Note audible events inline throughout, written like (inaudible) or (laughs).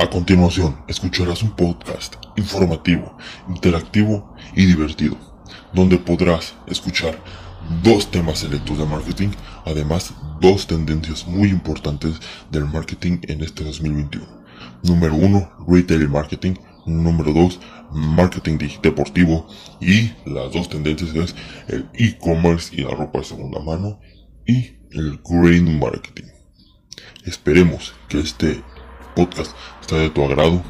A continuación, escucharás un podcast informativo, interactivo y divertido, donde podrás escuchar dos temas selectos de marketing, además dos tendencias muy importantes del marketing en este 2021. Número uno, retail marketing. Número dos, marketing deportivo. Y las dos tendencias es el e-commerce y la ropa de segunda mano y el grain marketing. Esperemos que este podcast sea de tu agrado,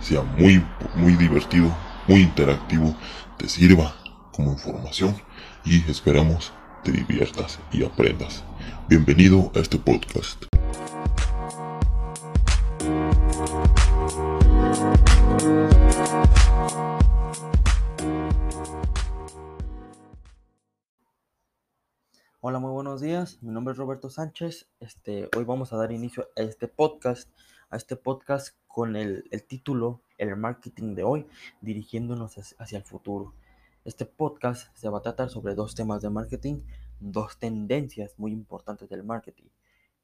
sea muy, muy divertido, muy interactivo, te sirva como información y esperamos te diviertas y aprendas. Bienvenido a este podcast. Hola, muy buenos días. Mi nombre es Roberto Sánchez. Este, hoy vamos a dar inicio a este podcast, a este podcast con el, el título El marketing de hoy, dirigiéndonos hacia el futuro. Este podcast se va a tratar sobre dos temas de marketing, dos tendencias muy importantes del marketing.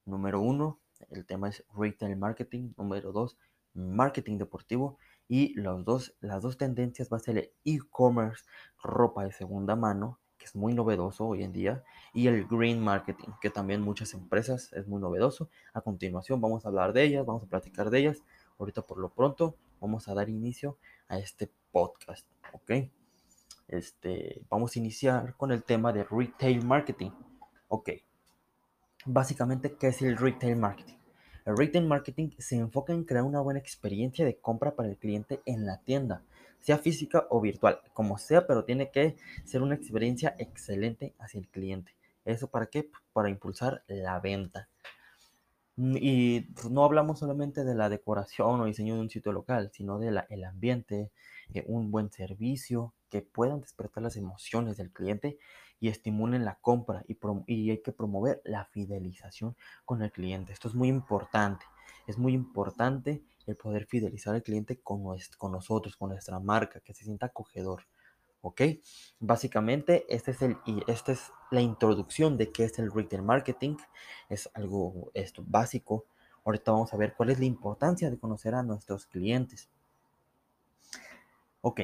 Número uno, el tema es retail marketing. Número dos, marketing deportivo. Y los dos, las dos tendencias va a ser e-commerce, ropa de segunda mano que es muy novedoso hoy en día, y el green marketing, que también muchas empresas es muy novedoso. A continuación vamos a hablar de ellas, vamos a platicar de ellas. Ahorita por lo pronto vamos a dar inicio a este podcast, ¿ok? Este, vamos a iniciar con el tema de retail marketing. Ok. Básicamente, ¿qué es el retail marketing? El retail marketing se enfoca en crear una buena experiencia de compra para el cliente en la tienda sea física o virtual, como sea, pero tiene que ser una experiencia excelente hacia el cliente. ¿Eso para qué? Para impulsar la venta. Y pues, no hablamos solamente de la decoración o diseño de un sitio local, sino del el ambiente, eh, un buen servicio, que puedan despertar las emociones del cliente y estimulen la compra y hay que promover la fidelización con el cliente. Esto es muy importante. Es muy importante el poder fidelizar al cliente con, con nosotros, con nuestra marca, que se sienta acogedor. ¿Ok? Básicamente, este es el, y esta es la introducción de qué es el retail marketing. Es algo esto, básico. Ahorita vamos a ver cuál es la importancia de conocer a nuestros clientes. Ok.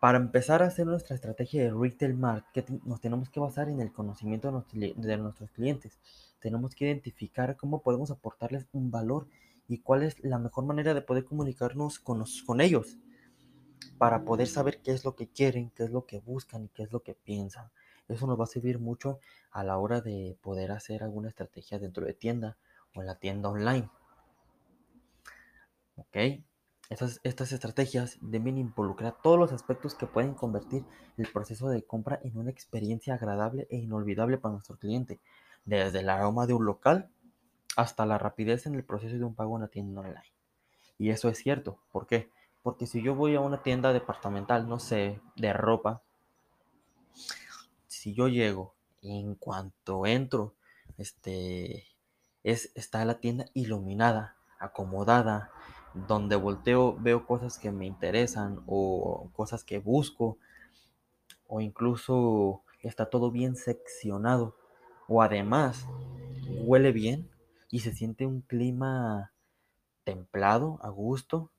Para empezar a hacer nuestra estrategia de retail marketing, nos tenemos que basar en el conocimiento de nuestros clientes. Tenemos que identificar cómo podemos aportarles un valor y cuál es la mejor manera de poder comunicarnos con, ellos para poder saber qué es lo que quieren, qué es lo que buscan y qué es lo que piensan. Eso nos va a servir mucho a la hora de poder hacer alguna estrategia dentro de tienda o en la tienda online. ¿Ok? Estas, estas estrategias deben involucrar todos los aspectos que pueden convertir el proceso de compra en una experiencia agradable e inolvidable para nuestro cliente, desde el aroma de un local hasta la rapidez en el proceso de un pago en una tienda online. Y eso es cierto. ¿Por qué? Porque si yo voy a una tienda departamental, no sé, de ropa, si yo llego en cuanto entro, este, es, está la tienda iluminada, acomodada, donde volteo, veo cosas que me interesan o cosas que busco, o incluso está todo bien seccionado, o además huele bien, y se siente un clima templado, a gusto.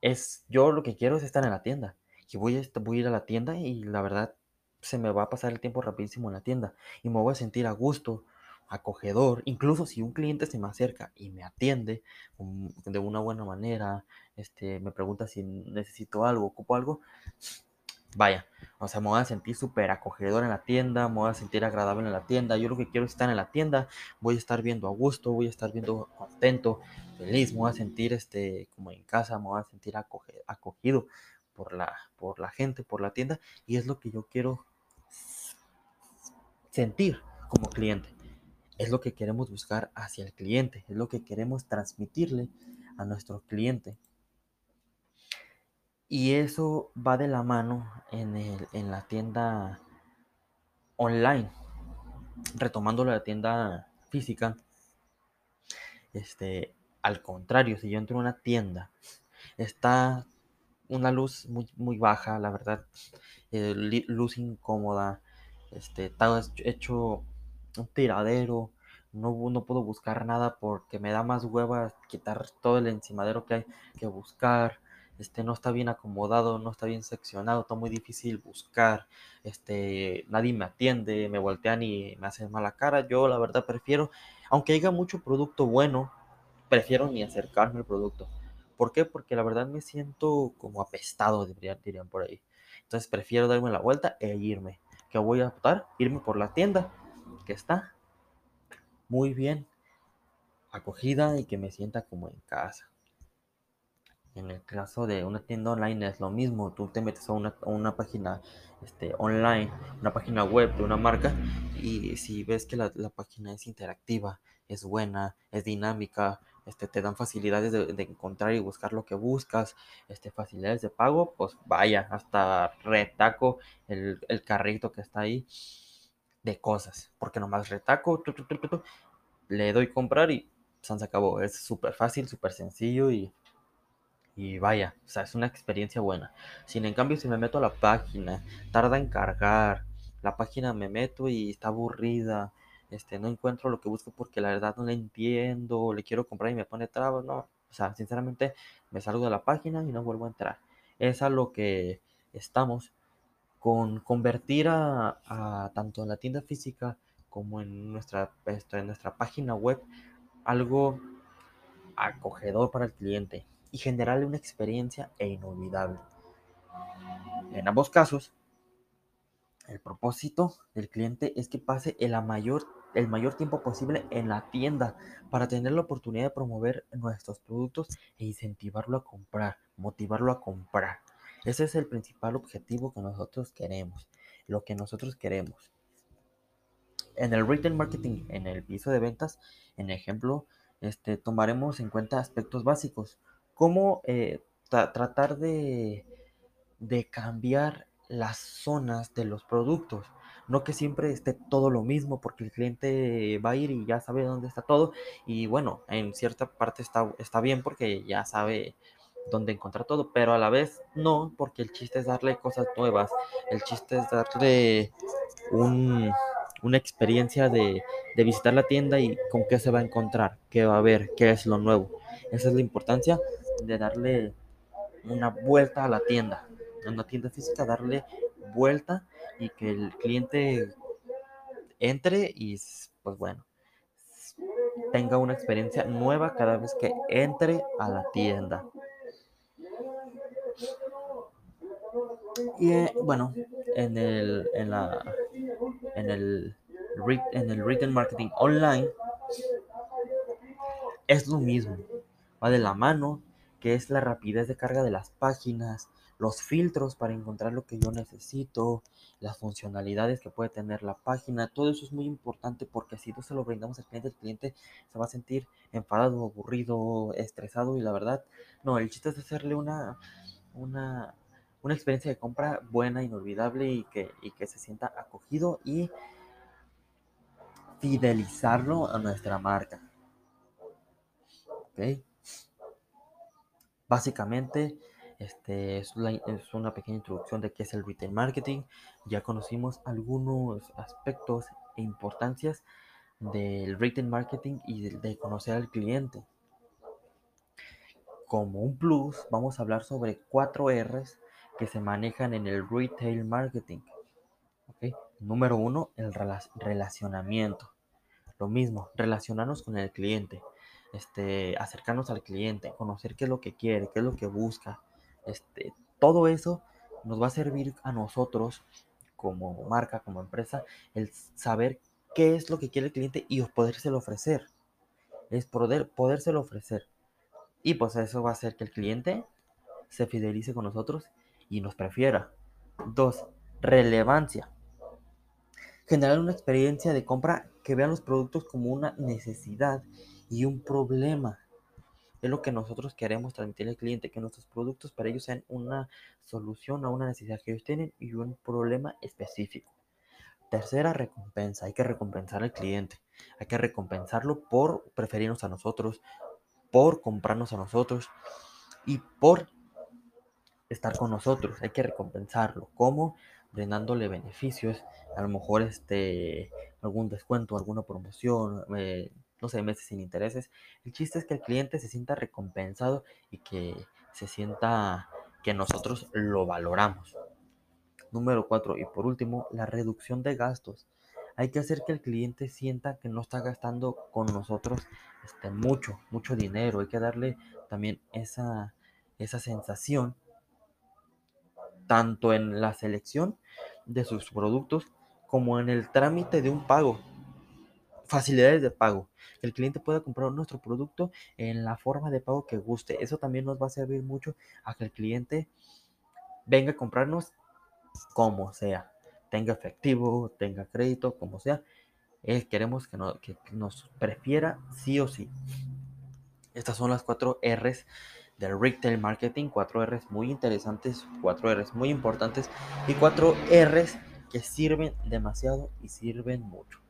Es, yo lo que quiero es estar en la tienda. Y voy a, ir a la tienda y la verdad se me va a pasar el tiempo rapidísimo en la tienda. Y me voy a sentir a gusto, acogedor. Incluso si un cliente se me acerca y me atiende de una buena manera, este, me pregunta si necesito algo, ocupo algo, vaya, o sea, me voy a sentir súper acogedor en la tienda, me voy a sentir agradable en la tienda. Yo lo que quiero es estar en la tienda, voy a estar viendo a gusto, voy a estar viendo contento, feliz, me voy a sentir este, como en casa, me voy a sentir acogido por la, por la gente, por la tienda. Y es lo que yo quiero sentir como cliente. Es lo que queremos buscar hacia el cliente, es lo que queremos transmitirle a nuestro cliente. Y eso va de la mano en, el, en la tienda online. Retomando la tienda física. Este, al contrario, si yo entro en una tienda, está una luz muy, muy baja, la verdad, eh, luz incómoda, este, está hecho un tiradero, no, no puedo buscar nada porque me da más hueva quitar todo el encimadero que hay que buscar. Este, no está bien acomodado, no está bien seccionado, está muy difícil buscar, este, nadie me atiende, me voltean y me hacen mala cara. Yo la verdad prefiero, aunque haya mucho producto bueno, prefiero ni acercarme al producto. ¿Por qué? Porque la verdad me siento como apestado, dirían, por ahí. Entonces prefiero darme la vuelta e irme. ¿Qué voy a optar? Irme por la tienda que está muy bien acogida y que me sienta como en casa. En el caso de una tienda online es lo mismo, tú te metes a una, una página este, online, una página web de una marca y si ves que la, la página es interactiva, es buena, es dinámica, este, te dan facilidades de, encontrar y buscar lo que buscas, este, facilidades de pago, pues vaya, hasta retaco el, el carrito que está ahí de cosas, porque nomás retaco, tu, tu, le doy comprar y se acabó, es súper fácil, súper sencillo y y vaya, o sea, es una experiencia buena. Sin en cambio, si me meto a la página, tarda en cargar, la página me meto y está aburrida, este, no encuentro lo que busco porque la verdad no la entiendo, le quiero comprar y me pone trabas, no. O sea, sinceramente, me salgo de la página y no vuelvo a entrar. Es a lo que estamos con convertir a, tanto en la tienda física como en nuestra, este, en nuestra página web algo acogedor para el cliente y generarle una experiencia e inolvidable. En ambos casos, el propósito del cliente es que pase el mayor, el mayor tiempo posible en la tienda para tener la oportunidad de promover nuestros productos e incentivarlo a comprar, motivarlo a comprar. Ese es el principal objetivo que nosotros queremos, lo que nosotros queremos. En el retail marketing, en el piso de ventas, en ejemplo, este, tomaremos en cuenta aspectos básicos cómo eh, tra tratar de, de cambiar las zonas de los productos. No que siempre esté todo lo mismo, porque el cliente va a ir y ya sabe dónde está todo. Y bueno, en cierta parte está, está bien porque ya sabe dónde encontrar todo, pero a la vez no, porque el chiste es darle cosas nuevas. El chiste es darle un, una experiencia de, de visitar la tienda y con qué se va a encontrar, qué va a ver, qué es lo nuevo. Esa es la importancia de darle una vuelta a la tienda, en una tienda física, darle vuelta y que el cliente entre y pues bueno, tenga una experiencia nueva cada vez que entre a la tienda. Y eh, bueno, en el, en la, en el, en el retail marketing online es lo mismo, va de la mano que es la rapidez de carga de las páginas, los filtros para encontrar lo que yo necesito, las funcionalidades que puede tener la página, todo eso es muy importante porque si no se lo brindamos al cliente, el cliente se va a sentir enfadado, aburrido, estresado y la verdad, no, el chiste es hacerle una, una, una experiencia de compra buena, inolvidable y que, y que se sienta acogido y fidelizarlo a nuestra marca. ¿Ok? Básicamente, este es, una pequeña introducción de qué es el retail marketing. Ya conocimos algunos aspectos e importancias del retail marketing y de, de conocer al cliente. Como un plus, vamos a hablar sobre cuatro R's que se manejan en el retail marketing. ¿Okay? Número uno, el relacionamiento. Lo mismo, relacionarnos con el cliente este, acercarnos al cliente, conocer qué es lo que quiere, qué es lo que busca. Este, todo eso nos va a servir a nosotros como marca, como empresa, el saber qué es lo que quiere el cliente y podérselo ofrecer. Es poder, podérselo ofrecer. Y pues eso va a hacer que el cliente se fidelice con nosotros y nos prefiera. Dos, relevancia. Generar una experiencia de compra que vean los productos como una necesidad y un problema. Es lo que nosotros queremos transmitir al cliente, que nuestros productos para ellos sean una solución a una necesidad que ellos tienen y un problema específico. Tercera recompensa, hay que recompensar al cliente, hay que recompensarlo por preferirnos a nosotros, por comprarnos a nosotros y por estar con nosotros, hay que recompensarlo. ¿Cómo? brindándole beneficios, a lo mejor este, algún descuento, alguna promoción, eh, no sé, meses sin intereses. El chiste es que el cliente se sienta recompensado y que se sienta que nosotros lo valoramos. Número 4. Y por último, la reducción de gastos. Hay que hacer que el cliente sienta que no está gastando con nosotros este, mucho, mucho dinero. Hay que darle también esa, esa sensación, tanto en la selección de sus productos como en el trámite de un pago. Facilidades de pago. Que el cliente pueda comprar nuestro producto en la forma de pago que guste. Eso también nos va a servir mucho a que el cliente venga a comprarnos como sea. Tenga efectivo, tenga crédito, como sea. Eh, queremos que, que nos prefiera sí o sí. Estas son las cuatro R's del retail marketing, cuatro R's muy interesantes, cuatro R's muy importantes y cuatro R's que sirven demasiado y sirven mucho.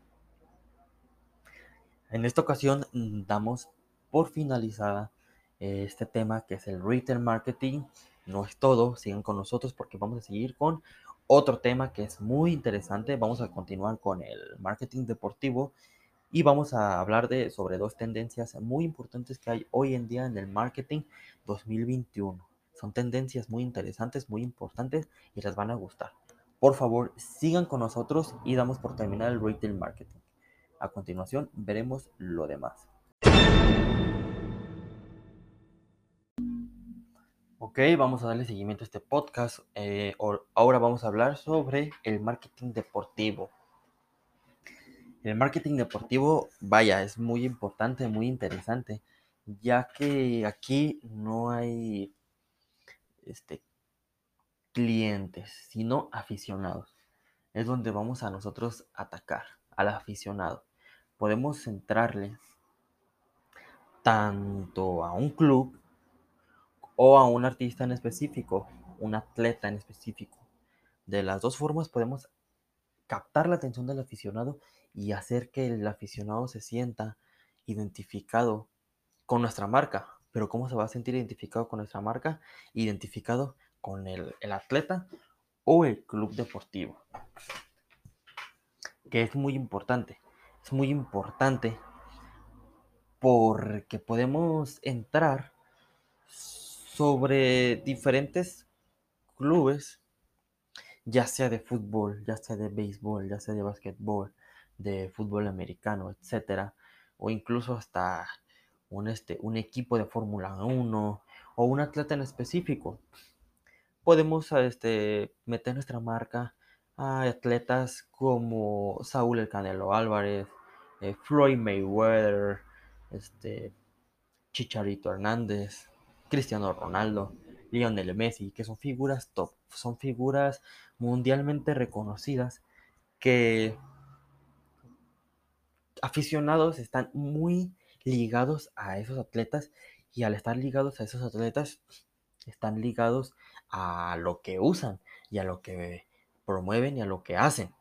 En esta ocasión damos por finalizada eh, este tema que es el retail marketing. No es todo, sigan con nosotros porque vamos a seguir con otro tema que es muy interesante. Vamos a continuar con el marketing deportivo y vamos a hablar de sobre dos tendencias muy importantes que hay hoy en día en el marketing 2021. Son tendencias muy interesantes, muy importantes y les van a gustar. Por favor, sigan con nosotros y damos por terminar el retail marketing. A continuación, veremos lo demás. Ok, vamos a darle seguimiento a este podcast. Eh, ahora vamos a hablar sobre el marketing deportivo. El marketing deportivo, vaya, es muy importante, muy interesante, ya que aquí no hay este, clientes, sino aficionados. Es donde vamos a nosotros atacar al aficionado. Podemos centrarle tanto a un club o a un artista en específico, un atleta en específico. De las dos formas podemos captar la atención del aficionado y hacer que el aficionado se sienta identificado con nuestra marca. Pero ¿cómo se va a sentir identificado con nuestra marca? Identificado con el, atleta o el club deportivo. Que es muy importante. Es muy importante porque podemos entrar sobre diferentes clubes, ya sea de fútbol, ya sea de béisbol, ya sea de básquetbol, de fútbol americano, etcétera, o incluso hasta un, este, un equipo de Fórmula 1 o un atleta en específico. Podemos este, meter nuestra marca a atletas como Saúl El Canelo Álvarez, eh, Floyd Mayweather, este, Chicharito Hernández, Cristiano Ronaldo, Lionel Messi, que son figuras top, son figuras mundialmente reconocidas que aficionados están muy ligados a esos atletas y al estar ligados a esos atletas están ligados a lo que usan y a lo que promueven y a lo que hacen.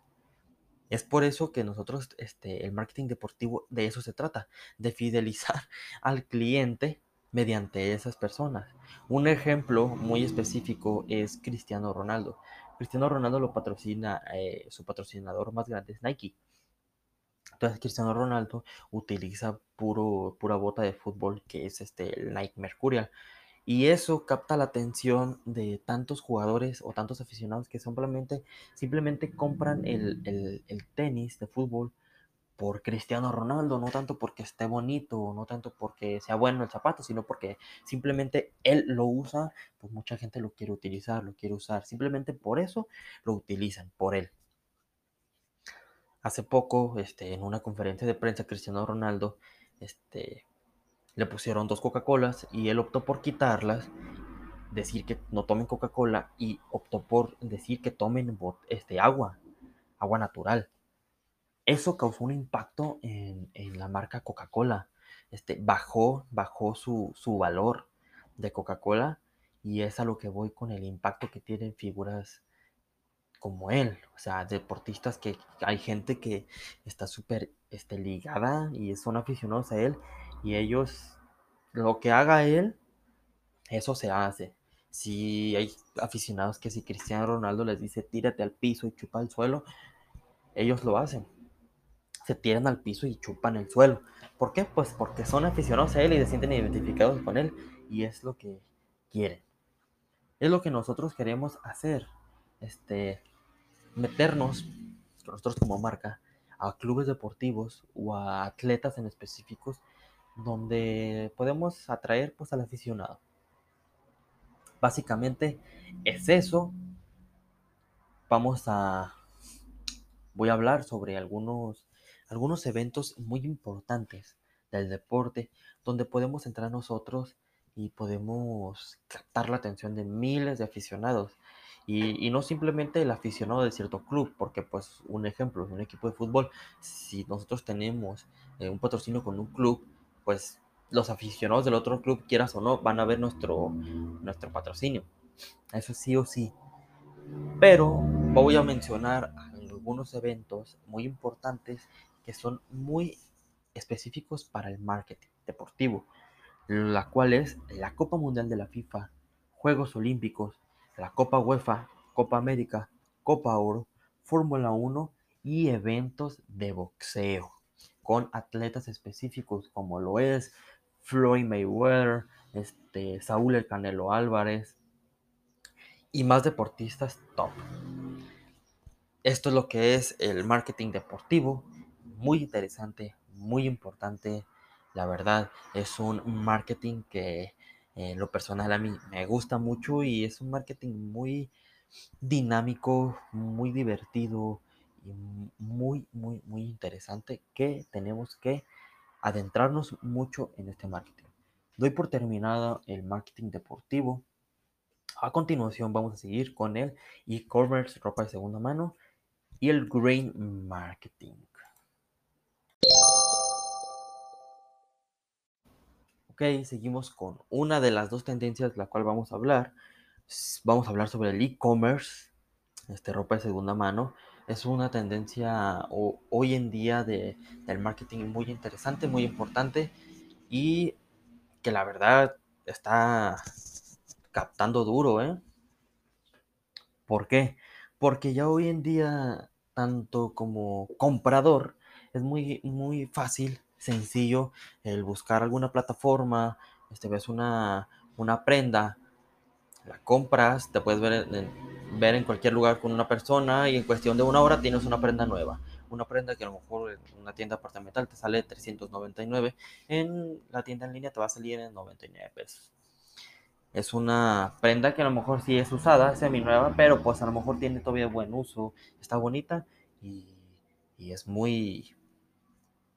Es por eso que nosotros, este, el marketing deportivo de eso se trata, de fidelizar (laughs) al cliente mediante esas personas. Un ejemplo muy específico es Cristiano Ronaldo. Cristiano Ronaldo lo patrocina, eh, su patrocinador más grande es Nike. Entonces Cristiano Ronaldo utiliza puro, pura bota de fútbol que es este, el Nike Mercurial. Y eso capta la atención de tantos jugadores o tantos aficionados que simplemente, simplemente compran el, el tenis de fútbol por Cristiano Ronaldo, no tanto porque esté bonito, no tanto porque sea bueno el zapato, sino porque simplemente él lo usa, pues mucha gente lo quiere utilizar, lo quiere usar, simplemente por eso lo utilizan, por él. Hace poco, este, en una conferencia de prensa, Cristiano Ronaldo, este, le pusieron dos Coca-Colas y él optó por quitarlas, decir que no tomen Coca-Cola y optó por decir que tomen este, agua, agua natural. Eso causó un impacto en, la marca Coca-Cola. Este, bajó, bajó su, su valor de Coca-Cola y es a lo que voy con el impacto que tienen figuras como él, o sea, deportistas que hay gente que está súper este, ligada y son aficionados a él y ellos, lo que haga él, eso se hace. Si hay aficionados que si Cristiano Ronaldo les dice tírate al piso y chupa el suelo, ellos lo hacen. Se tiran al piso y chupan el suelo. ¿Por qué? Pues porque son aficionados a él y se sienten identificados con él y es lo que quieren. Es lo que nosotros queremos hacer. Este, meternos, nosotros como marca, a clubes deportivos o a atletas en específicos donde podemos atraer pues al aficionado. Básicamente es eso. Vamos a voy a hablar sobre algunos algunos eventos muy importantes del deporte donde podemos entrar nosotros y podemos captar la atención de miles de aficionados. Y, y, no simplemente el aficionado de cierto club, porque pues un ejemplo, un equipo de fútbol, si nosotros tenemos eh, un patrocinio con un club, pues los aficionados del otro club, quieras o no, van a ver nuestro, nuestro patrocinio. Eso sí o sí. Pero voy a mencionar algunos eventos muy importantes que son muy específicos para el marketing deportivo, la cual es la Copa Mundial de la FIFA, Juegos Olímpicos, la Copa UEFA, Copa América, Copa Oro, Fórmula 1 y eventos de boxeo con atletas específicos como lo es Floyd Mayweather, este, Saúl El Canelo Álvarez y más deportistas top. Esto es lo que es el marketing deportivo, muy interesante, muy importante. La verdad, es un marketing que en lo personal a mí me gusta mucho y es un marketing muy dinámico, muy divertido y muy, muy, muy interesante que tenemos que adentrarnos mucho en este marketing. Doy por terminado el marketing deportivo. A continuación vamos a seguir con el e-commerce, ropa de segunda mano y el grain marketing. Ok, seguimos con una de las dos tendencias de la cual vamos a hablar. Vamos a hablar sobre el e-commerce, este, ropa de segunda mano. Es una tendencia hoy en día de, del marketing muy interesante, muy importante y que la verdad está captando duro, ¿eh? ¿Por qué? Porque ya hoy en día, tanto como comprador, es muy, muy fácil sencillo el buscar alguna plataforma, este, ves una, una prenda, la compras, te puedes ver en, ver en cualquier lugar con una persona y en cuestión de una hora tienes una prenda nueva. Una prenda que a lo mejor en una tienda apartamental te sale 399, en la tienda en línea te va a salir en 99 pesos. Es una prenda que a lo mejor sí es usada, semi nueva, pero pues a lo mejor tiene todavía buen uso, está bonita y, y es muy,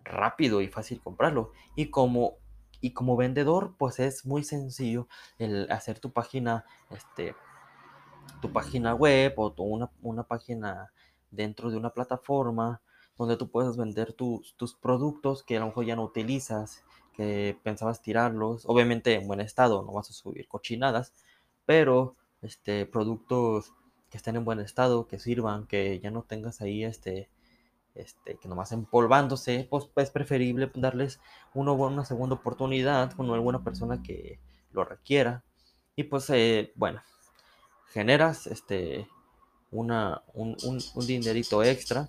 rápido y fácil comprarlo. Y como, y como vendedor, pues es muy sencillo el hacer tu página, este, tu página web o una, una página dentro de una plataforma donde tú puedes vender tus, tus productos que a lo mejor ya no utilizas, que pensabas tirarlos, obviamente en buen estado, no vas a subir cochinadas, pero este, productos que estén en buen estado, que sirvan, que ya no tengas ahí este, este, que nomás empolvándose, pues es preferible darles uno, una segunda oportunidad con alguna persona que lo requiera. Y pues, eh, bueno, generas este, una, un, un, dinerito extra.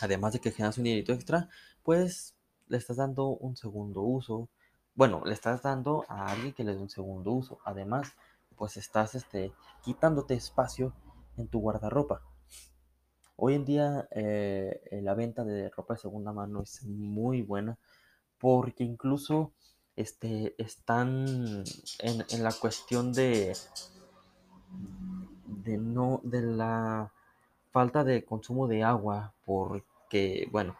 Además de que generas un dinerito extra, pues le estás dando un segundo uso. Bueno, le estás dando a alguien que le dé un segundo uso. Además, pues estás este, quitándote espacio en tu guardarropa. Hoy en día eh, la venta de ropa de segunda mano es muy buena porque incluso este, están en, la cuestión de, de, no, de la falta de consumo de agua porque, bueno,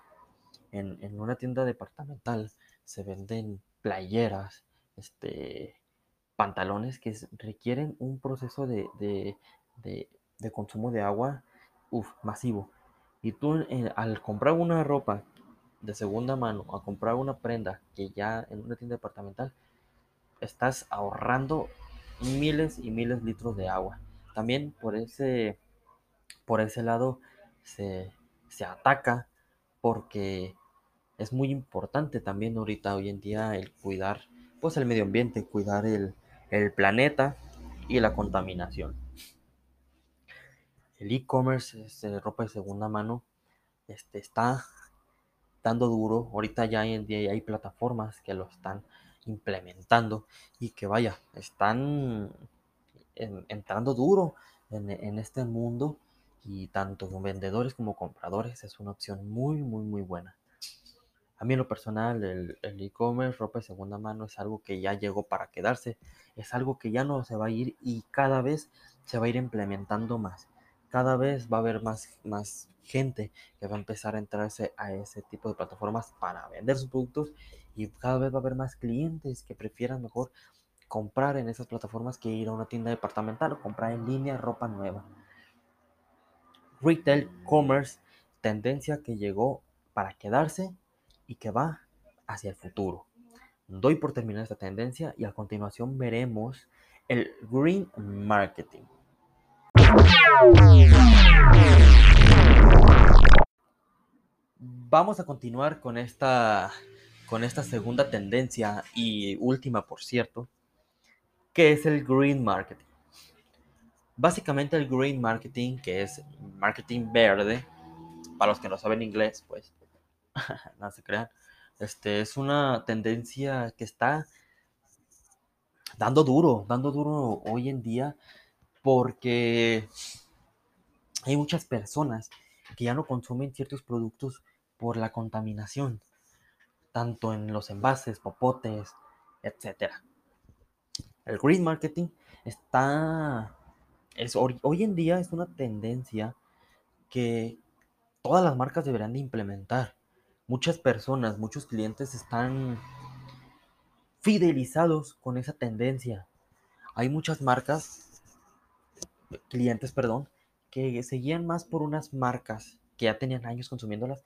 en, una tienda departamental se venden playeras, este, pantalones que requieren un proceso de, de consumo de agua Uf, masivo. Y tú al comprar una ropa de segunda mano, a comprar una prenda que ya en una tienda departamental, estás ahorrando miles y miles de litros de agua. También por ese, por ese lado se, se ataca porque es muy importante también ahorita hoy en día el cuidar pues el medio ambiente, cuidar el, el planeta y la contaminación. El e-commerce este, ropa de segunda mano este, está dando duro. Ahorita ya hay, plataformas que lo están implementando y que vaya, están entrando duro en, en, este mundo y tanto vendedores como compradores es una opción muy, muy, muy buena. A mí en lo personal el e-commerce, ropa de segunda mano es algo que ya llegó para quedarse, es algo que ya no se va a ir y cada vez se va a ir implementando más. Cada vez va a haber más, más gente que va a empezar a entrarse a ese tipo de plataformas para vender sus productos y cada vez va a haber más clientes que prefieran mejor comprar en esas plataformas que ir a una tienda departamental o comprar en línea ropa nueva. Retail commerce, tendencia que llegó para quedarse y que va hacia el futuro. Doy por terminar esta tendencia y a continuación veremos el green marketing. Vamos a continuar con esta, con esta segunda tendencia y última, por cierto, que es el green marketing. Básicamente el green marketing, que es marketing verde, para los que no saben inglés, pues (laughs) no se crean. Este es una tendencia que está dando duro, dando duro hoy en día porque hay muchas personas que ya no consumen ciertos productos por la contaminación, tanto en los envases, popotes, etc. El green marketing está es, hoy en día es una tendencia que todas las marcas deberían de implementar muchas personas, muchos clientes están fidelizados con esa tendencia. Hay muchas marcas, clientes, perdón, que seguían más por unas marcas que ya tenían años consumiéndolas.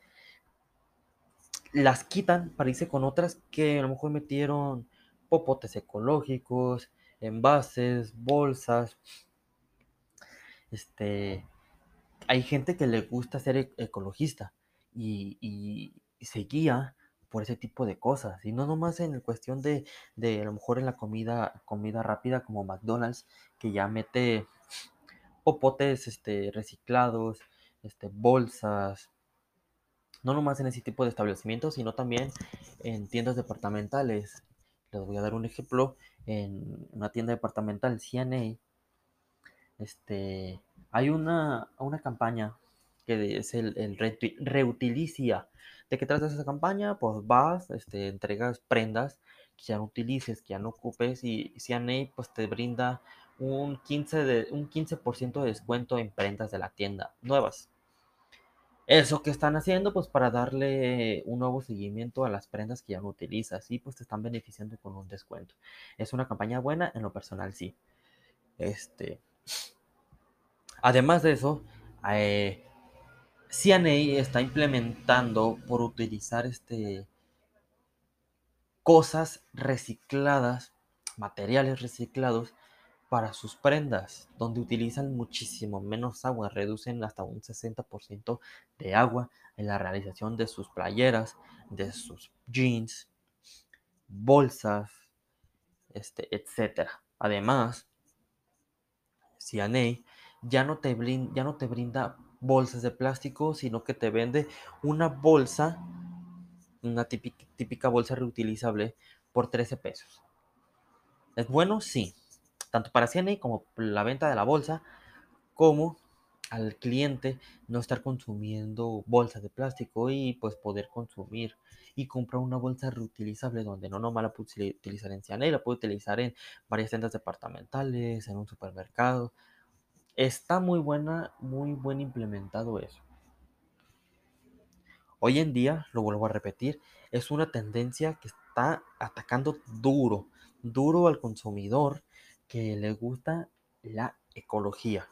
Las quitan para irse con otras que a lo mejor metieron popotes ecológicos, envases, bolsas. Este, hay gente que le gusta ser e-, ecologista y, se guía por ese tipo de cosas. Y no nomás en cuestión de, de a lo mejor en la comida, comida rápida como McDonald's, que ya mete popotes este, reciclados, este, bolsas. No nomás en ese tipo de establecimientos, sino también en tiendas departamentales. Les voy a dar un ejemplo. En una tienda departamental CNA, este, hay una, una campaña que es el, el reutilicia. ¿De qué trata esa campaña? Pues vas, este, entregas prendas que ya no utilices, que ya no ocupes y CNA pues te brinda un 15%, de, un 15 de descuento en prendas de la tienda nuevas. Eso que están haciendo pues para darle un nuevo seguimiento a las prendas que ya no utilizas y pues te están beneficiando con un descuento. Es una campaña buena, en lo personal sí. Este, además de eso, eh, CNA está implementando por utilizar este cosas recicladas, materiales reciclados para sus prendas, donde utilizan muchísimo menos agua, reducen hasta un 60% de agua en la realización de sus playeras, de sus jeans, bolsas, este, etc. Además, CNA ya no te, ya no te brinda bolsas de plástico, sino que te vende una bolsa, una típica, bolsa reutilizable por 13 pesos. ¿Es bueno? Sí. Tanto para CNA como la venta de la bolsa, como al cliente no estar consumiendo bolsas de plástico y pues poder consumir y comprar una bolsa reutilizable donde no nomás la puede utilizar en CNA, la puede utilizar en varias tiendas departamentales, en un supermercado, Está muy buena, muy buen implementado eso. Hoy en día, lo vuelvo a repetir, es una tendencia que está atacando duro, duro al consumidor que le gusta la ecología.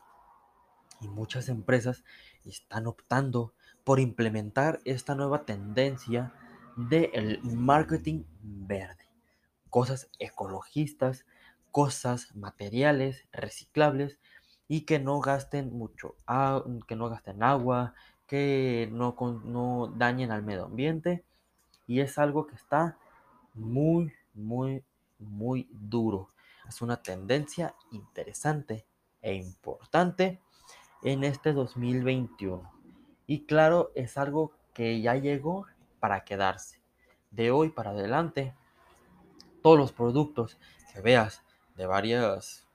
Y muchas empresas están optando por implementar esta nueva tendencia del marketing verde. Cosas ecologistas, cosas materiales, reciclables y que no gasten mucho, que no gasten agua, que no, no dañen al medio ambiente. Y es algo que está muy, muy, muy duro. Es una tendencia interesante e importante en este 2021. Y claro, es algo que ya llegó para quedarse. De hoy para adelante, todos los productos que veas de varias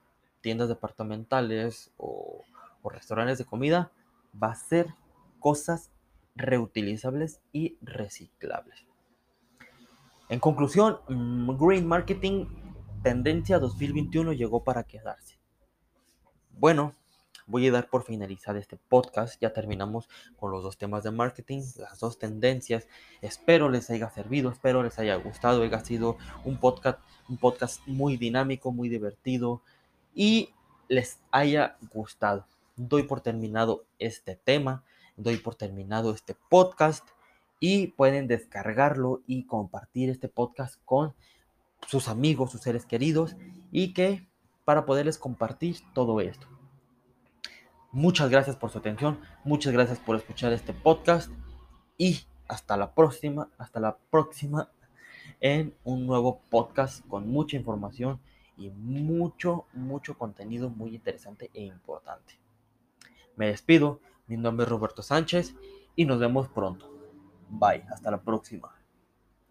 tiendas departamentales o, restaurantes de comida va a ser cosas reutilizables y reciclables. En conclusión, mm, Green Marketing Tendencia 2021 llegó para quedarse. Bueno, voy a dar por finalizar este podcast. Ya terminamos con los dos temas de marketing, las dos tendencias. Espero les haya servido, espero les haya gustado, haya sido un podcast, un podcast muy dinámico, muy divertido y les haya gustado. Doy por terminado este tema, doy por terminado este podcast y pueden descargarlo y compartir este podcast con sus amigos, sus seres queridos y que para poderles compartir todo esto. Muchas gracias por su atención, muchas gracias por escuchar este podcast y hasta la próxima, hasta la próxima en un nuevo podcast con mucha información y mucho, mucho contenido muy interesante e importante. Me despido, mi nombre es Roberto Sánchez y nos vemos pronto. Bye, hasta la próxima.